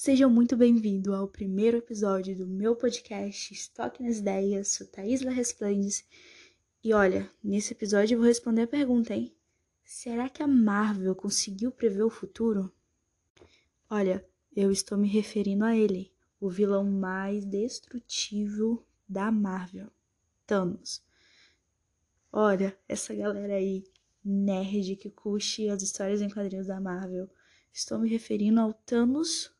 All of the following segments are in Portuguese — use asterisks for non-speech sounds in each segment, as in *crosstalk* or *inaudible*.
Sejam muito bem-vindos ao primeiro episódio do meu podcast Estoque nas Ideias. Sou Thaís La Resplandes. E olha, nesse episódio eu vou responder a pergunta, hein? Será que a Marvel conseguiu prever o futuro? Olha, eu estou me referindo a ele, o vilão mais destrutivo da Marvel, Thanos. Olha, essa galera aí, nerd que curte as histórias em quadrinhos da Marvel. Estou me referindo ao Thanos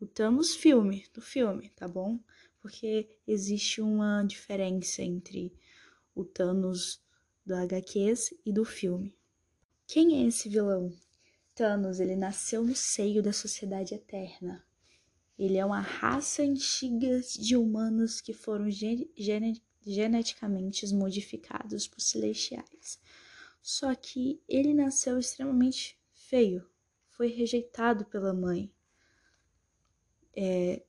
o Thanos filme, do filme, tá bom? Porque existe uma diferença entre o Thanos do HQs e do filme. Quem é esse vilão? Thanos, ele nasceu no seio da sociedade eterna. Ele é uma raça antiga de humanos que foram gen gen geneticamente modificados por celestiais. Só que ele nasceu extremamente feio, foi rejeitado pela mãe é,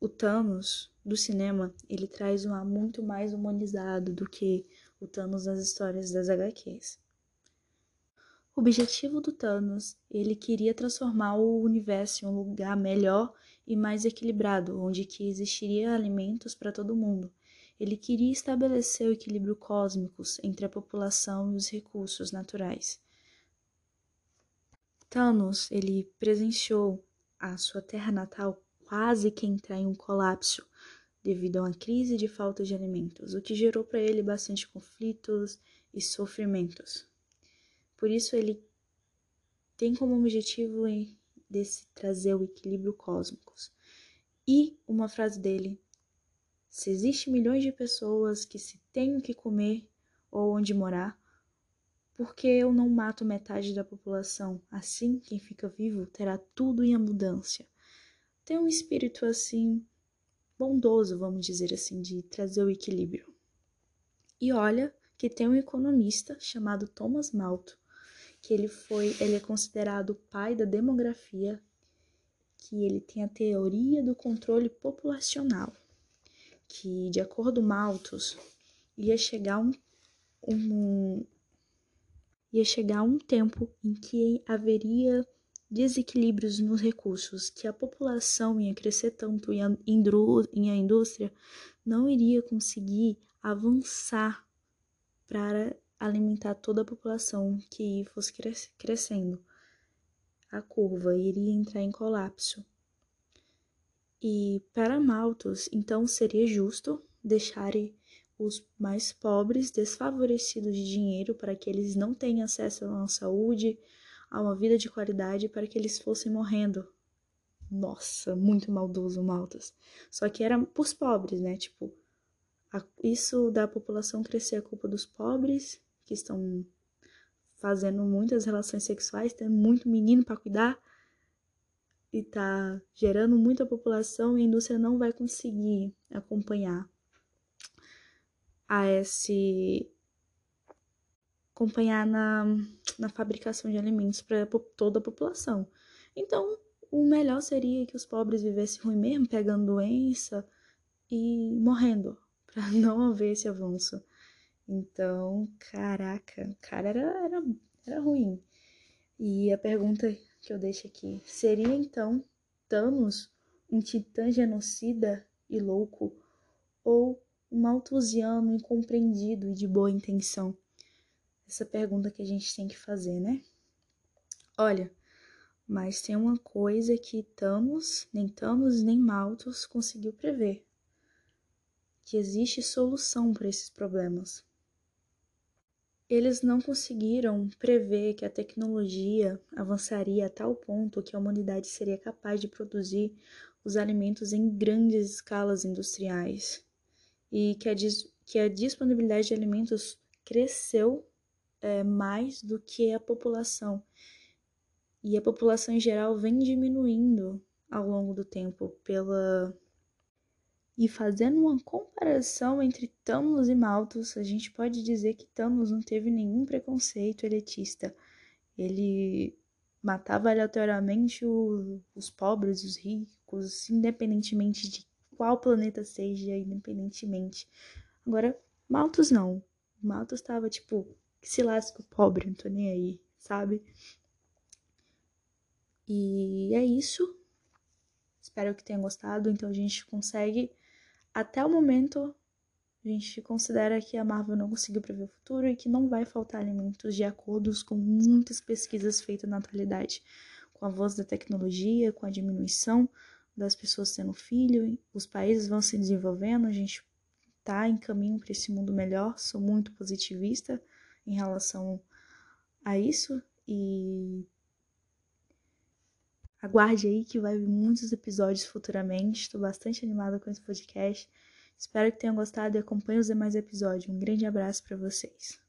o Thanos do cinema, ele traz um ar muito mais humanizado do que o Thanos nas histórias das HQs. O objetivo do Thanos, ele queria transformar o universo em um lugar melhor e mais equilibrado, onde que existiria alimentos para todo mundo. Ele queria estabelecer o equilíbrio cósmico entre a população e os recursos naturais. Thanos, ele presenciou a sua terra natal quase que entrar em um colapso devido a uma crise de falta de alimentos, o que gerou para ele bastante conflitos e sofrimentos. Por isso ele tem como objetivo desse trazer o equilíbrio cósmico. E uma frase dele: se existe milhões de pessoas que se têm o que comer ou onde morar, por que eu não mato metade da população? Assim, quem fica vivo terá tudo em abundância tem um espírito assim bondoso, vamos dizer assim, de trazer o equilíbrio. E olha que tem um economista chamado Thomas Malthus, que ele foi, ele é considerado o pai da demografia, que ele tem a teoria do controle populacional, que de acordo com Malthus ia chegar um, um ia chegar um tempo em que haveria desequilíbrios nos recursos, que a população ia crescer tanto e a, indústria não iria conseguir avançar para alimentar toda a população que fosse crescendo. A curva iria entrar em colapso. E para Malthus, então seria justo deixar os mais pobres desfavorecidos de dinheiro para que eles não tenham acesso a uma saúde, a uma vida de qualidade para que eles fossem morrendo. Nossa, muito maldoso, Maltas. Só que era pros pobres, né? Tipo, a, isso da população crescer é culpa dos pobres, que estão fazendo muitas relações sexuais, tem muito menino para cuidar e tá gerando muita população e a indústria não vai conseguir acompanhar a esse acompanhar na, na fabricação de alimentos para toda a população. Então, o melhor seria que os pobres vivessem ruim mesmo, pegando doença e morrendo, *laughs* para não haver esse avanço. Então, caraca, cara era, era, era ruim. E a pergunta que eu deixo aqui: seria então Thanos um titã genocida e louco ou um maltusiano incompreendido e de boa intenção? Essa pergunta que a gente tem que fazer, né? Olha, mas tem uma coisa que Thanos, nem Thanos nem Malthus conseguiu prever, que existe solução para esses problemas. Eles não conseguiram prever que a tecnologia avançaria a tal ponto que a humanidade seria capaz de produzir os alimentos em grandes escalas industriais e que a, que a disponibilidade de alimentos cresceu é, mais do que a população. E a população em geral vem diminuindo ao longo do tempo pela e fazendo uma comparação entre Thanos e Malthus, a gente pode dizer que Thanos não teve nenhum preconceito elitista. Ele matava aleatoriamente o, os pobres, os ricos, independentemente de qual planeta seja, independentemente. Agora, Malthus não. Malthus estava tipo, que se lasca o pobre, não tô nem aí, sabe? E é isso. Espero que tenham gostado. Então a gente consegue, até o momento, a gente considera que a Marvel não conseguiu prever o futuro e que não vai faltar alimentos de acordo com muitas pesquisas feitas na atualidade, com a voz da tecnologia, com a diminuição das pessoas tendo filho, os países vão se desenvolvendo, a gente tá em caminho para esse mundo melhor. Sou muito positivista em relação a isso e aguarde aí que vai vir muitos episódios futuramente. Estou bastante animada com esse podcast. Espero que tenham gostado e acompanhe os demais episódios. Um grande abraço para vocês.